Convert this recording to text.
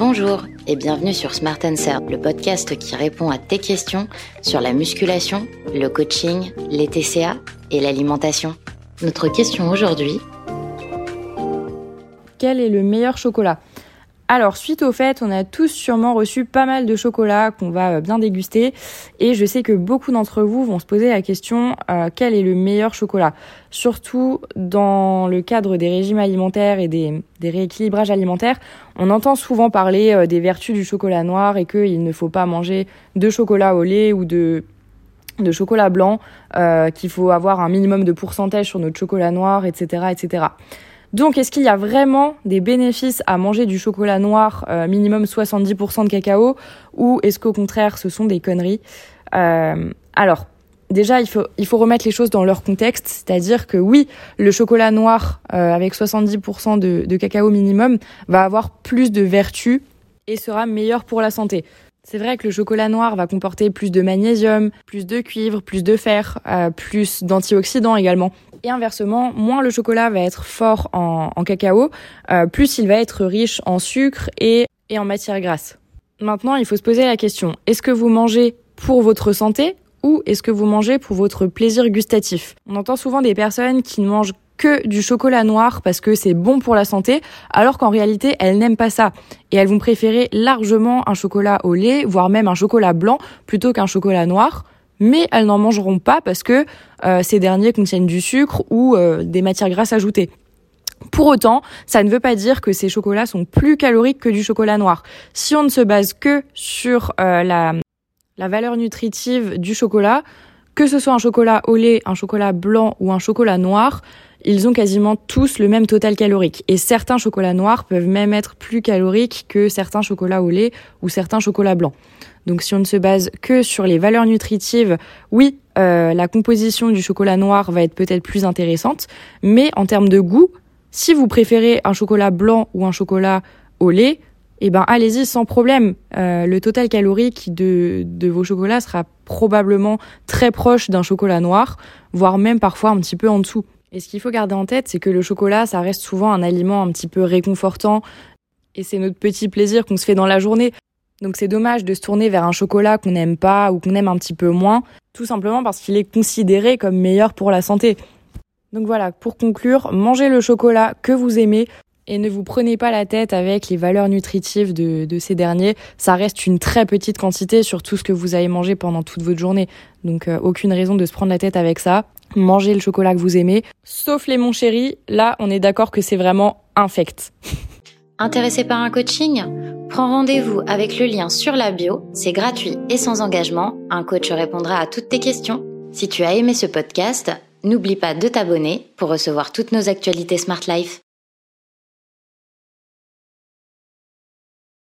Bonjour et bienvenue sur Smart Answer, le podcast qui répond à tes questions sur la musculation, le coaching, les TCA et l'alimentation. Notre question aujourd'hui Quel est le meilleur chocolat? Alors, suite au fait, on a tous sûrement reçu pas mal de chocolat qu'on va euh, bien déguster. Et je sais que beaucoup d'entre vous vont se poser la question euh, quel est le meilleur chocolat? Surtout dans le cadre des régimes alimentaires et des, rééquilibrages alimentaires, on entend souvent parler euh, des vertus du chocolat noir et qu'il ne faut pas manger de chocolat au lait ou de de chocolat blanc, qu'il faut avoir un minimum de pourcentage sur notre chocolat noir, etc., etc. Donc, est-ce qu'il y a vraiment des bénéfices à manger du chocolat noir, euh, minimum 70% de cacao, ou est-ce qu'au contraire, ce sont des conneries? Euh, Alors, déjà, il faut, il faut remettre les choses dans leur contexte, c'est-à-dire que oui, le chocolat noir euh, avec 70% de, de cacao minimum va avoir plus de vertus et sera meilleur pour la santé. C'est vrai que le chocolat noir va comporter plus de magnésium, plus de cuivre, plus de fer, euh, plus d'antioxydants également. Et inversement, moins le chocolat va être fort en, cacao, euh, plus il va être riche en sucre et, et en matière grasse. Maintenant, il faut se poser la question, est-ce que vous mangez pour votre santé ou est-ce que vous mangez pour votre plaisir gustatif? On entend souvent des personnes qui ne mangent que du chocolat noir parce que c'est bon pour la santé, alors qu'en réalité, elles n'aiment pas ça. Et elles vont préférer largement un chocolat au lait, voire même un chocolat blanc, plutôt qu'un chocolat noir. Mais elles n'en mangeront pas parce que euh, ces derniers contiennent du sucre ou euh, des matières grasses ajoutées. Pour autant, ça ne veut pas dire que ces chocolats sont plus caloriques que du chocolat noir. Si on ne se base que sur euh, la, la valeur nutritive du chocolat, que ce soit un chocolat au lait, un chocolat blanc ou un chocolat noir, ils ont quasiment tous le même total calorique. Et certains chocolats noirs peuvent même être plus caloriques que certains chocolats au lait ou certains chocolats blancs. Donc si on ne se base que sur les valeurs nutritives, oui, euh, la composition du chocolat noir va être peut-être plus intéressante, mais en termes de goût, si vous préférez un chocolat blanc ou un chocolat au lait, eh ben allez-y sans problème. Euh, le total calorique de, de vos chocolats sera probablement très proche d'un chocolat noir, voire même parfois un petit peu en dessous. Et ce qu'il faut garder en tête, c'est que le chocolat, ça reste souvent un aliment un petit peu réconfortant et c'est notre petit plaisir qu'on se fait dans la journée. Donc c'est dommage de se tourner vers un chocolat qu'on n'aime pas ou qu'on aime un petit peu moins, tout simplement parce qu'il est considéré comme meilleur pour la santé. Donc voilà, pour conclure, mangez le chocolat que vous aimez et ne vous prenez pas la tête avec les valeurs nutritives de, ces derniers. Ça reste une très petite quantité sur tout ce que vous avez mangé pendant toute votre journée. Donc euh, aucune raison de se prendre la tête avec ça mangez le chocolat que vous aimez. Sauf les mon chéri, là on est d'accord que c'est vraiment infect. Intéressé par un coaching? Prends rendez-vous avec le lien sur la bio, c'est gratuit et sans engagement, un coach répondra à toutes tes questions. Si tu as aimé ce podcast, n'oublie pas de t'abonner pour recevoir toutes nos actualités Smart Life.